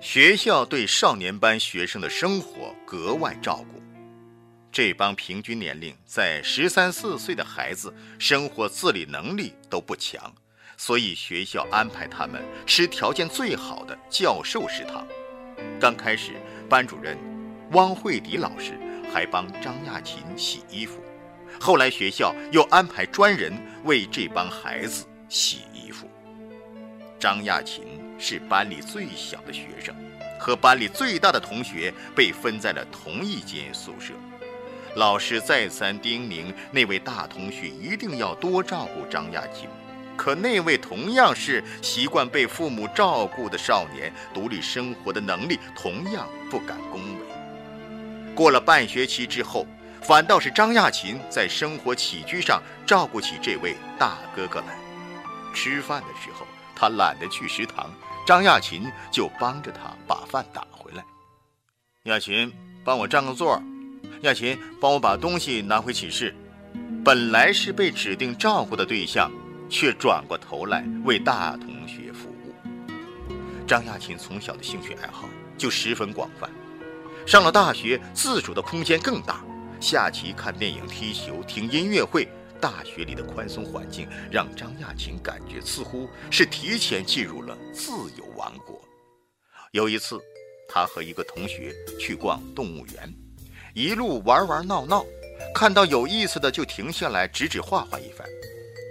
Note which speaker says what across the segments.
Speaker 1: 学校对少年班学生的生活格外照顾。这帮平均年龄在十三四岁的孩子，生活自理能力都不强，所以学校安排他们吃条件最好的教授食堂。刚开始，班主任汪慧迪老师还帮张亚勤洗衣服，后来学校又安排专人为这帮孩子洗衣服。张亚勤是班里最小的学生，和班里最大的同学被分在了同一间宿舍。老师再三叮咛那位大同学一定要多照顾张亚勤，可那位同样是习惯被父母照顾的少年，独立生活的能力同样不敢恭维。过了半学期之后，反倒是张亚勤在生活起居上照顾起这位大哥哥来。吃饭的时候，他懒得去食堂，张亚勤就帮着他把饭打回来。亚勤，帮我占个座儿。亚琴，帮我把东西拿回寝室。本来是被指定照顾的对象，却转过头来为大同学服务。张亚琴从小的兴趣爱好就十分广泛，上了大学，自主的空间更大。下棋、看电影、踢球、听音乐会，大学里的宽松环境让张亚琴感觉似乎是提前进入了自由王国。有一次，他和一个同学去逛动物园。一路玩玩闹闹，看到有意思的就停下来指指画画一番。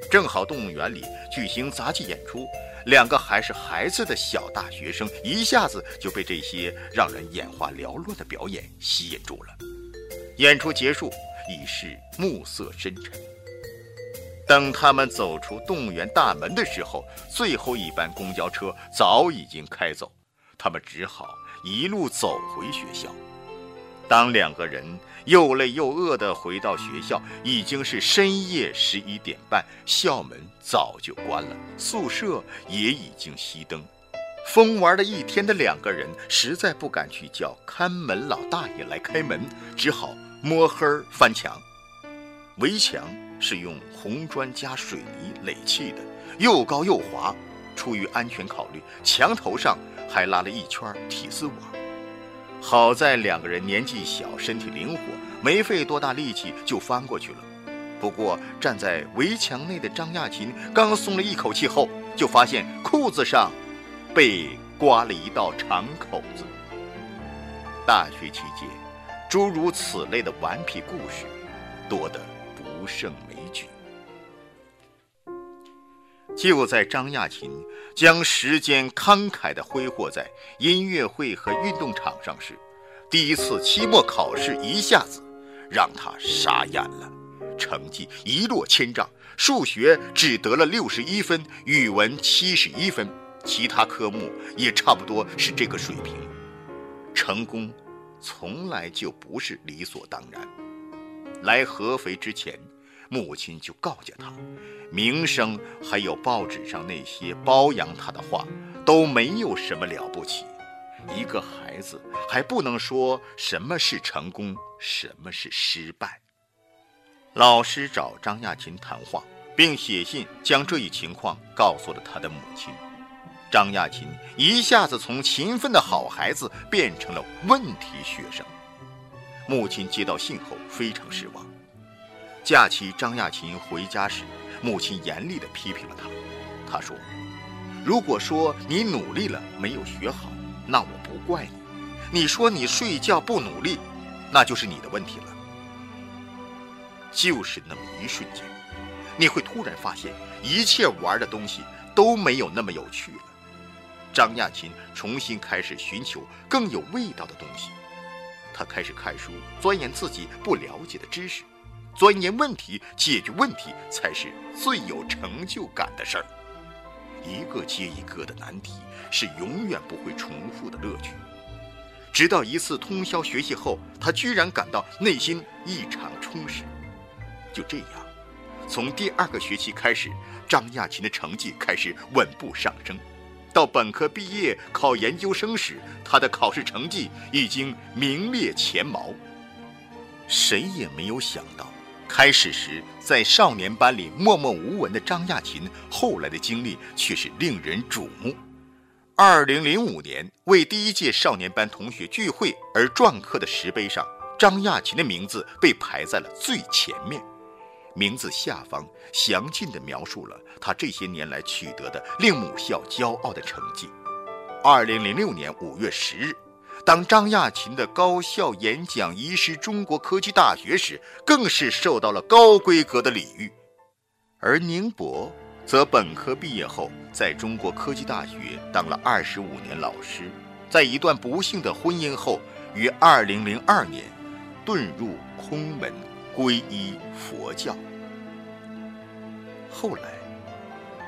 Speaker 1: 正好动物园里举行杂技演出，两个还是孩子的小大学生一下子就被这些让人眼花缭乱的表演吸引住了。演出结束，已是暮色深沉。等他们走出动物园大门的时候，最后一班公交车早已经开走，他们只好一路走回学校。当两个人又累又饿地回到学校，已经是深夜十一点半，校门早就关了，宿舍也已经熄灯。疯玩了一天的两个人实在不敢去叫看门老大爷来开门，只好摸黑翻墙。围墙是用红砖加水泥垒砌的，又高又滑。出于安全考虑，墙头上还拉了一圈铁丝网。好在两个人年纪小，身体灵活，没费多大力气就翻过去了。不过站在围墙内的张亚勤刚松了一口气后，就发现裤子上被刮了一道长口子。大学期间，诸如此类的顽皮故事多得不胜就在张亚勤将时间慷慨地挥霍在音乐会和运动场上时，第一次期末考试一下子让他傻眼了，成绩一落千丈，数学只得了六十一分，语文七十一分，其他科目也差不多是这个水平。成功从来就不是理所当然。来合肥之前。母亲就告诫他，名声还有报纸上那些褒扬他的话都没有什么了不起。一个孩子还不能说什么是成功，什么是失败。老师找张亚勤谈话，并写信将这一情况告诉了他的母亲。张亚勤一下子从勤奋的好孩子变成了问题学生。母亲接到信后非常失望。假期，张亚勤回家时，母亲严厉地批评了他。他说：“如果说你努力了没有学好，那我不怪你；你说你睡觉不努力，那就是你的问题了。”就是那么一瞬间，你会突然发现，一切玩的东西都没有那么有趣了。张亚勤重新开始寻求更有味道的东西，他开始看书，钻研自己不了解的知识。钻研问题、解决问题，才是最有成就感的事儿。一个接一个的难题，是永远不会重复的乐趣。直到一次通宵学习后，他居然感到内心异常充实。就这样，从第二个学期开始，张亚勤的成绩开始稳步上升。到本科毕业考研究生时，他的考试成绩已经名列前茅。谁也没有想到。开始时在少年班里默默无闻的张亚勤，后来的经历却是令人瞩目。二零零五年为第一届少年班同学聚会而篆刻的石碑上，张亚勤的名字被排在了最前面。名字下方详尽地描述了他这些年来取得的令母校骄傲的成绩。二零零六年五月十日，当张亚勤的高校演讲移师中国科技大学时，更是受到了高规格的礼遇。而宁波则本科毕业后，在中国科技大学当了二十五年老师，在一段不幸的婚姻后，于二零零二年遁入空门，皈依佛教。后来，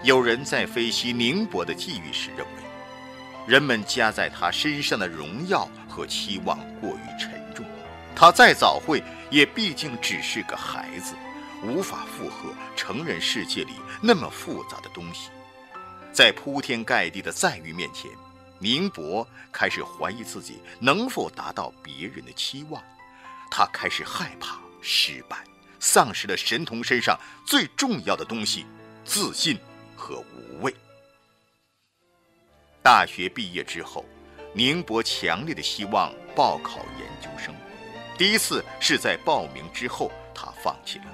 Speaker 1: 有人在分析宁波的际遇时认为，人们加在他身上的荣耀和期望过于沉重，他再早会也毕竟只是个孩子，无法负荷成人世界里那么复杂的东西。在铺天盖地的赞誉面前，宁博开始怀疑自己能否达到别人的期望，他开始害怕失败。丧失了神童身上最重要的东西——自信和无畏。大学毕业之后，宁波强烈的希望报考研究生。第一次是在报名之后，他放弃了；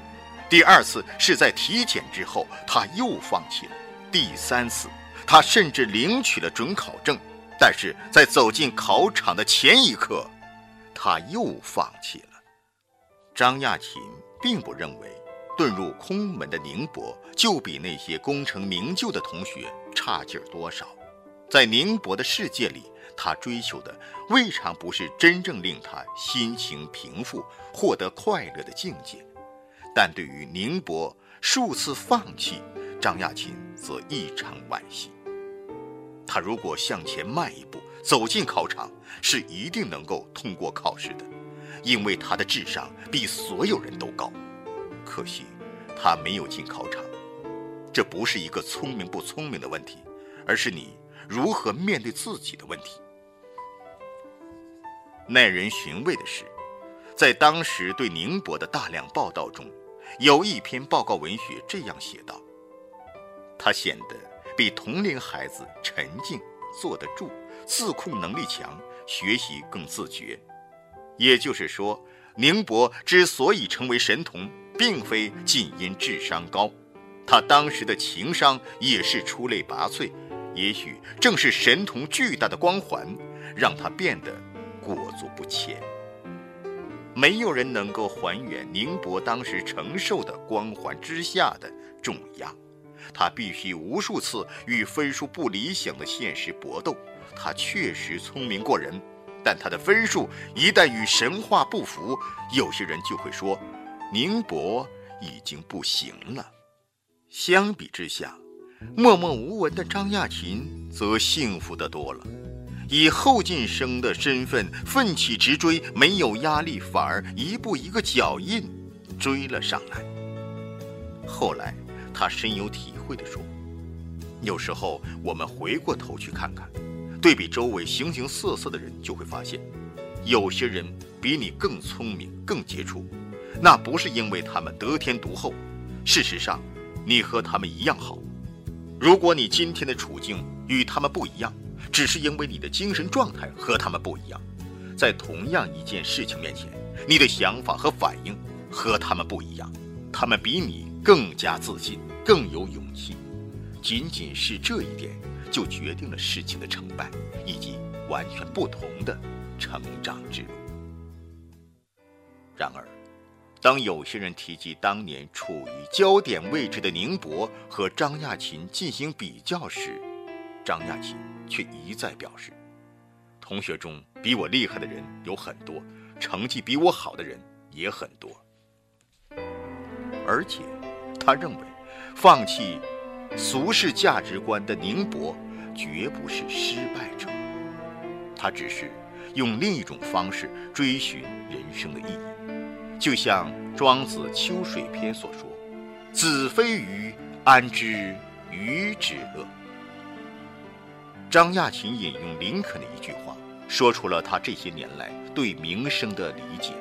Speaker 1: 第二次是在体检之后，他又放弃了；第三次，他甚至领取了准考证，但是在走进考场的前一刻，他又放弃了。张亚勤。并不认为遁入空门的宁波就比那些功成名就的同学差劲儿多少。在宁波的世界里，他追求的未尝不是真正令他心情平复、获得快乐的境界。但对于宁波数次放弃，张亚勤则异常惋惜。他如果向前迈一步，走进考场，是一定能够通过考试的。因为他的智商比所有人都高，可惜他没有进考场。这不是一个聪明不聪明的问题，而是你如何面对自己的问题。耐人寻味的是，在当时对宁波的大量报道中，有一篇报告文学这样写道：“他显得比同龄孩子沉静、坐得住、自控能力强，学习更自觉。”也就是说，宁波之所以成为神童，并非仅因智商高，他当时的情商也是出类拔萃。也许正是神童巨大的光环，让他变得裹足不前。没有人能够还原宁波当时承受的光环之下的重压，他必须无数次与分数不理想的现实搏斗。他确实聪明过人。但他的分数一旦与神话不符，有些人就会说，宁波已经不行了。相比之下，默默无闻的张亚勤则幸福得多了，以后进生的身份奋起直追，没有压力，反而一步一个脚印追了上来。后来，他深有体会地说：“有时候我们回过头去看看。”对比周围形形色色的人，就会发现，有些人比你更聪明、更杰出，那不是因为他们得天独厚，事实上，你和他们一样好。如果你今天的处境与他们不一样，只是因为你的精神状态和他们不一样，在同样一件事情面前，你的想法和反应和他们不一样，他们比你更加自信、更有勇气，仅仅是这一点。就决定了事情的成败，以及完全不同的成长之路。然而，当有些人提及当年处于焦点位置的宁波和张亚勤进行比较时，张亚勤却一再表示：“同学中比我厉害的人有很多，成绩比我好的人也很多。”而且，他认为放弃。俗世价值观的宁波，绝不是失败者，他只是用另一种方式追寻人生的意义。就像庄子《秋水篇》所说：“子非鱼，安知鱼之乐？”张亚勤引用林肯的一句话，说出了他这些年来对名声的理解：“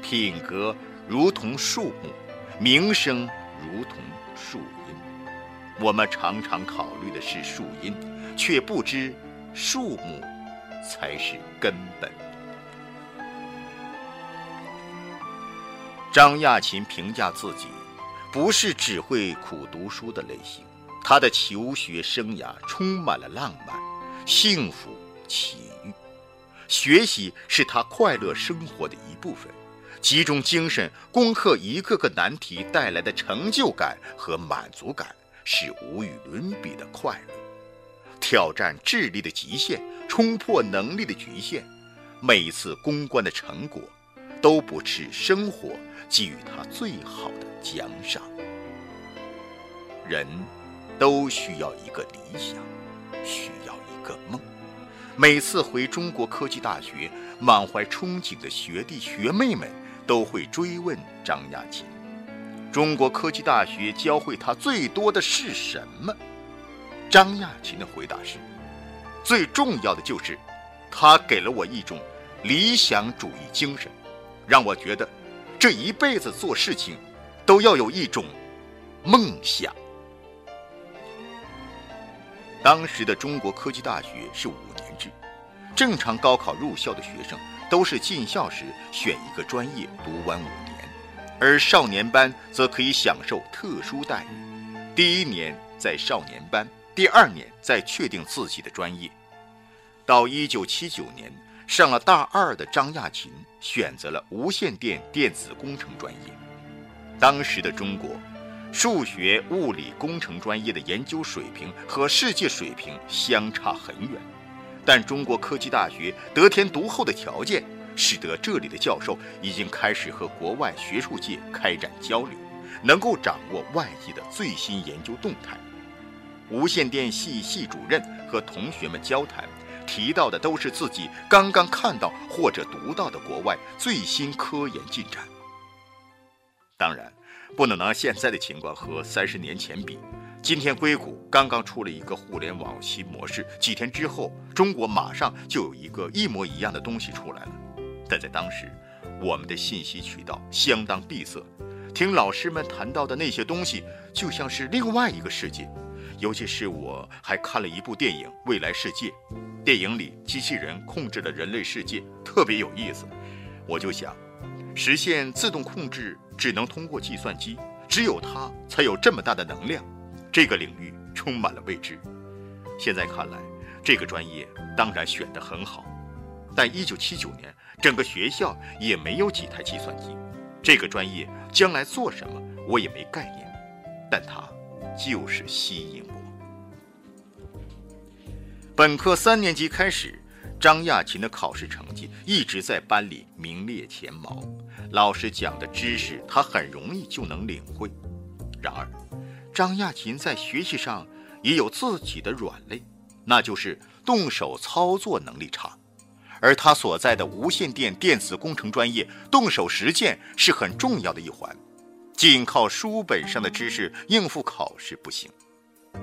Speaker 1: 品格如同树木，名声如同树荫。”我们常常考虑的是树荫，却不知树木才是根本。张亚勤评价自己，不是只会苦读书的类型。他的求学生涯充满了浪漫、幸福、奇遇，学习是他快乐生活的一部分。集中精神攻克一个个难题带来的成就感和满足感是无与伦比的快乐。挑战智力的极限，冲破能力的局限，每一次攻关的成果，都不是生活。给予他最好的奖赏。人都需要一个理想，需要一个梦。每次回中国科技大学，满怀憧憬的学弟学妹们都会追问张亚勤：中国科技大学教会他最多的是什么？张亚勤的回答是：最重要的就是，他给了我一种理想主义精神，让我觉得。这一辈子做事情，都要有一种梦想。当时的中国科技大学是五年制，正常高考入校的学生都是进校时选一个专业读完五年，而少年班则可以享受特殊待遇，第一年在少年班，第二年再确定自己的专业。到一九七九年。上了大二的张亚勤选择了无线电电子工程专业。当时的中国，数学、物理工程专业的研究水平和世界水平相差很远，但中国科技大学得天独厚的条件，使得这里的教授已经开始和国外学术界开展交流，能够掌握外界的最新研究动态。无线电系系主任和同学们交谈。提到的都是自己刚刚看到或者读到的国外最新科研进展。当然，不能拿现在的情况和三十年前比。今天硅谷刚刚出了一个互联网新模式，几天之后，中国马上就有一个一模一样的东西出来了。但在当时，我们的信息渠道相当闭塞，听老师们谈到的那些东西，就像是另外一个世界。尤其是我还看了一部电影《未来世界》，电影里机器人控制了人类世界，特别有意思。我就想，实现自动控制只能通过计算机，只有它才有这么大的能量。这个领域充满了未知。现在看来，这个专业当然选得很好，但一九七九年整个学校也没有几台计算机。这个专业将来做什么，我也没概念，但它。就是吸引我。本科三年级开始，张亚勤的考试成绩一直在班里名列前茅，老师讲的知识他很容易就能领会。然而，张亚勤在学习上也有自己的软肋，那就是动手操作能力差。而他所在的无线电电子工程专业，动手实践是很重要的一环。仅靠书本上的知识应付考试不行，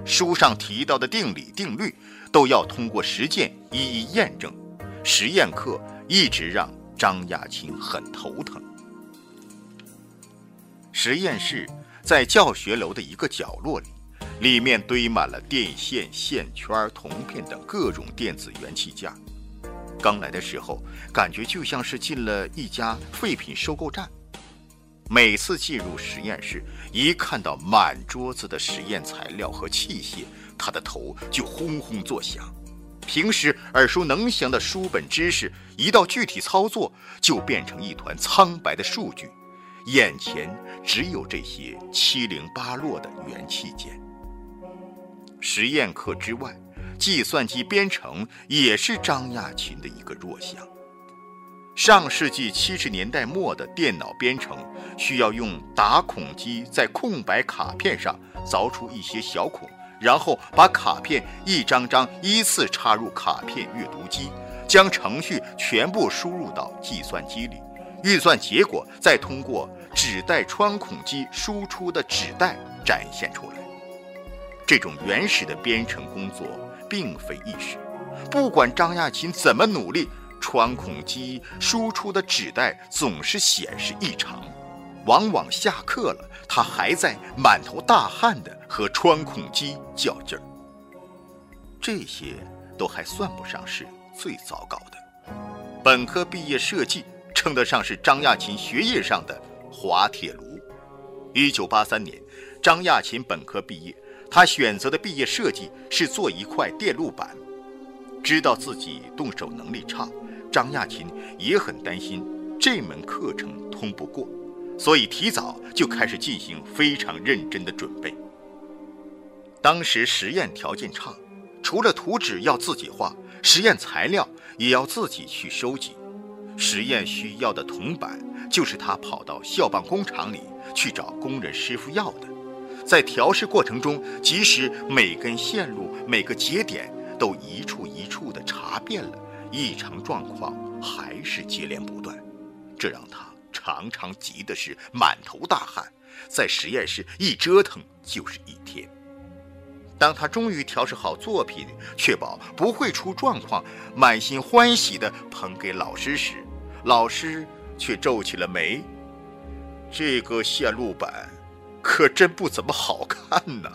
Speaker 1: 书上提到的定理定律都要通过实践一一验证。实验课一直让张亚勤很头疼。实验室在教学楼的一个角落里，里面堆满了电线、线圈、铜片等各种电子元器件。刚来的时候，感觉就像是进了一家废品收购站。每次进入实验室，一看到满桌子的实验材料和器械，他的头就轰轰作响。平时耳熟能详的书本知识，一到具体操作，就变成一团苍白的数据，眼前只有这些七零八落的元器件。实验课之外，计算机编程也是张亚勤的一个弱项。上世纪七十年代末的电脑编程需要用打孔机在空白卡片上凿出一些小孔，然后把卡片一张张依次插入卡片阅读机，将程序全部输入到计算机里，运算结果再通过纸带穿孔机输出的纸带展现出来。这种原始的编程工作并非易事，不管张亚勤怎么努力。穿孔机输出的纸带总是显示异常，往往下课了，他还在满头大汗的和穿孔机较劲儿。这些都还算不上是最糟糕的。本科毕业设计称得上是张亚勤学业上的滑铁卢。一九八三年，张亚勤本科毕业，他选择的毕业设计是做一块电路板。知道自己动手能力差，张亚勤也很担心这门课程通不过，所以提早就开始进行非常认真的准备。当时实验条件差，除了图纸要自己画，实验材料也要自己去收集。实验需要的铜板，就是他跑到校办工厂里去找工人师傅要的。在调试过程中，即使每根线路、每个节点都一处一处的查遍了，异常状况还是接连不断，这让他常常急的是满头大汗，在实验室一折腾就是一天。当他终于调试好作品，确保不会出状况，满心欢喜地捧给老师时，老师却皱起了眉：“这个线路板可真不怎么好看呢。”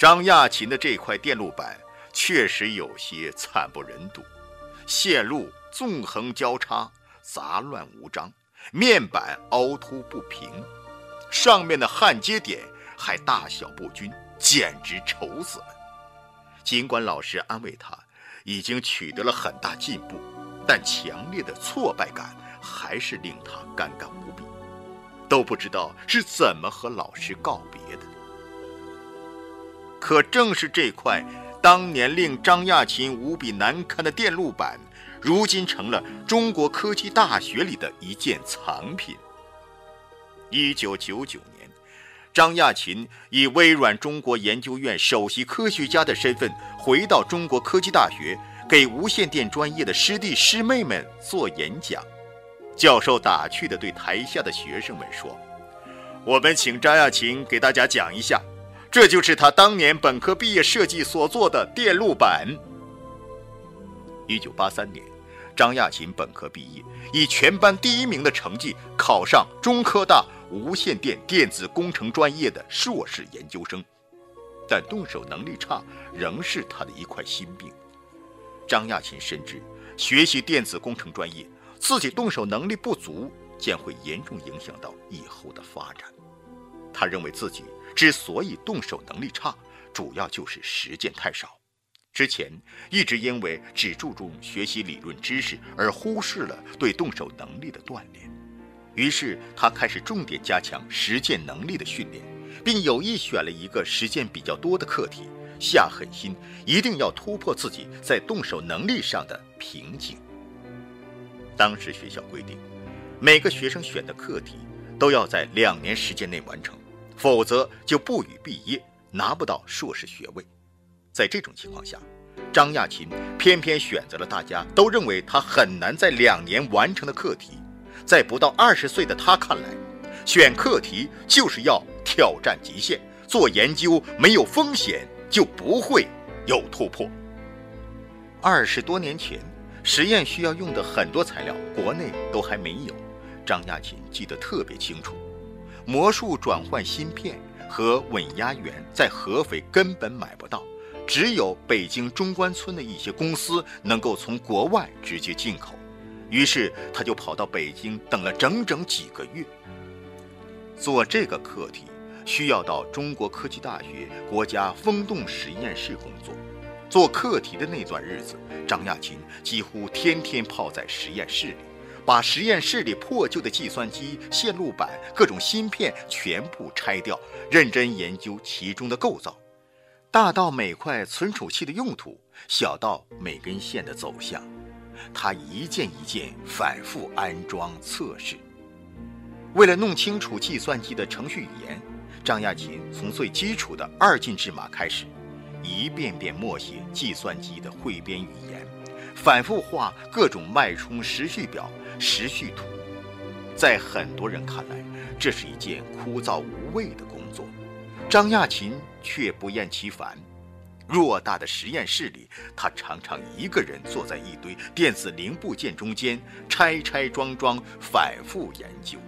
Speaker 1: 张亚勤的这块电路板确实有些惨不忍睹，线路纵横交叉，杂乱无章，面板凹凸不平，上面的焊接点。还大小不均，简直丑死了。尽管老师安慰他，已经取得了很大进步，但强烈的挫败感还是令他尴尬无比，都不知道是怎么和老师告别的。可正是这块当年令张亚勤无比难堪的电路板，如今成了中国科技大学里的一件藏品。一九九九年。张亚勤以微软中国研究院首席科学家的身份回到中国科技大学，给无线电专业的师弟师妹们做演讲。教授打趣地对台下的学生们说：“我们请张亚勤给大家讲一下，这就是他当年本科毕业设计所做的电路板。”一九八三年，张亚勤本科毕业，以全班第一名的成绩考上中科大。无线电电子工程专业的硕士研究生，但动手能力差仍是他的一块心病。张亚勤深知，学习电子工程专业，自己动手能力不足，将会严重影响到以后的发展。他认为自己之所以动手能力差，主要就是实践太少。之前一直因为只注重学习理论知识，而忽视了对动手能力的锻炼。于是他开始重点加强实践能力的训练，并有意选了一个实践比较多的课题，下狠心一定要突破自己在动手能力上的瓶颈。当时学校规定，每个学生选的课题都要在两年时间内完成，否则就不予毕业，拿不到硕士学位。在这种情况下，张亚勤偏偏选择了大家都认为他很难在两年完成的课题。在不到二十岁的他看来，选课题就是要挑战极限，做研究没有风险就不会有突破。二十多年前，实验需要用的很多材料，国内都还没有。张亚勤记得特别清楚，魔术转换芯片和稳压源在合肥根本买不到，只有北京中关村的一些公司能够从国外直接进口。于是他就跑到北京，等了整整几个月。做这个课题需要到中国科技大学国家风洞实验室工作。做课题的那段日子，张亚勤几乎天天泡在实验室里，把实验室里破旧的计算机、线路板、各种芯片全部拆掉，认真研究其中的构造，大到每块存储器的用途，小到每根线的走向。他一件一件反复安装测试。为了弄清楚计算机的程序语言，张亚勤从最基础的二进制码开始，一遍遍默写计算机的汇编语言，反复画各种脉冲时序表、时序图。在很多人看来，这是一件枯燥无味的工作，张亚勤却不厌其烦。偌大的实验室里，他常常一个人坐在一堆电子零部件中间，拆拆装装，反复研究。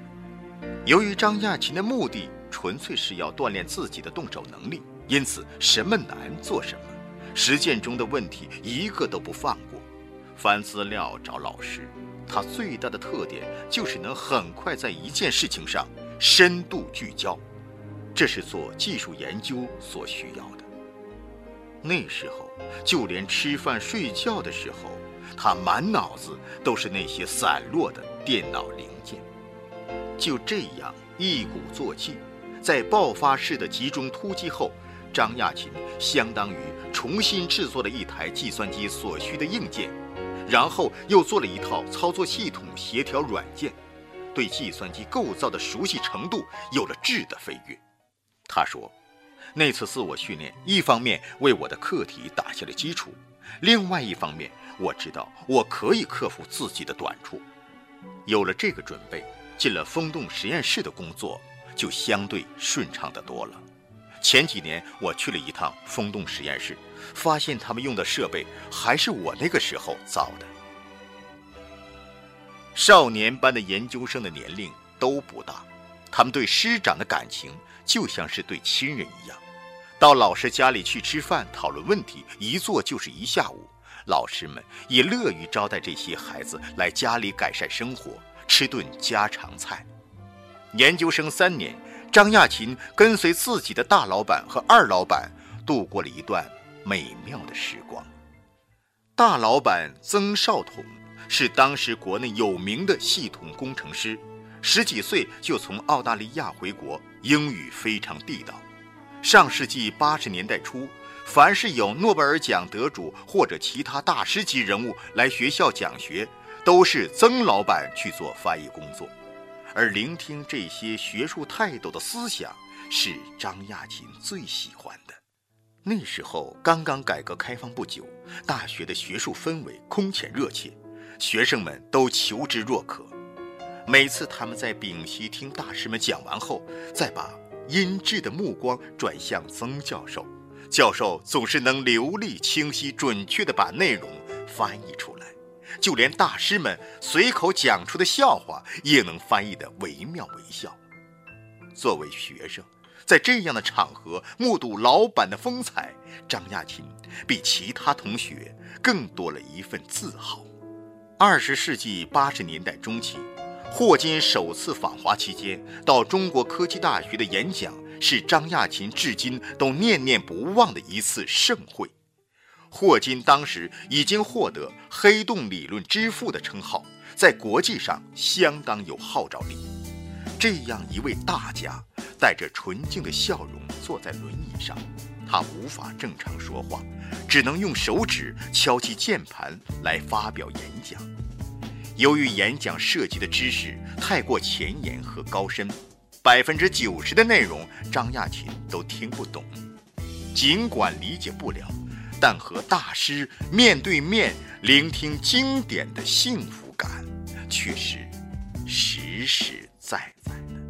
Speaker 1: 由于张亚勤的目的纯粹是要锻炼自己的动手能力，因此什么难做什么，实践中的问题一个都不放过。翻资料找老师，他最大的特点就是能很快在一件事情上深度聚焦，这是做技术研究所需要的。那时候，就连吃饭睡觉的时候，他满脑子都是那些散落的电脑零件。就这样一鼓作气，在爆发式的集中突击后，张亚勤相当于重新制作了一台计算机所需的硬件，然后又做了一套操作系统协调软件，对计算机构造的熟悉程度有了质的飞跃。他说。那次自我训练，一方面为我的课题打下了基础，另外一方面，我知道我可以克服自己的短处。有了这个准备，进了风洞实验室的工作就相对顺畅得多了。前几年我去了一趟风洞实验室，发现他们用的设备还是我那个时候造的。少年班的研究生的年龄都不大，他们对师长的感情就像是对亲人一样。到老师家里去吃饭，讨论问题，一坐就是一下午。老师们也乐于招待这些孩子来家里改善生活，吃顿家常菜。研究生三年，张亚勤跟随自己的大老板和二老板度过了一段美妙的时光。大老板曾少统是当时国内有名的系统工程师，十几岁就从澳大利亚回国，英语非常地道。上世纪八十年代初，凡是有诺贝尔奖得主或者其他大师级人物来学校讲学，都是曾老板去做翻译工作，而聆听这些学术泰斗的思想是张亚勤最喜欢的。那时候刚刚改革开放不久，大学的学术氛围空前热切，学生们都求知若渴。每次他们在屏息听大师们讲完后，再把。阴鸷的目光转向曾教授，教授总是能流利、清晰、准确地把内容翻译出来，就连大师们随口讲出的笑话也能翻译得惟妙惟肖。作为学生，在这样的场合目睹老板的风采，张亚勤比其他同学更多了一份自豪。二十世纪八十年代中期。霍金首次访华期间到中国科技大学的演讲，是张亚勤至今都念念不忘的一次盛会。霍金当时已经获得“黑洞理论之父”的称号，在国际上相当有号召力。这样一位大家，带着纯净的笑容坐在轮椅上，他无法正常说话，只能用手指敲击键盘来发表演讲。由于演讲涉及的知识太过前沿和高深，百分之九十的内容张亚勤都听不懂。尽管理解不了，但和大师面对面聆听经典的幸福感却是实实在在的。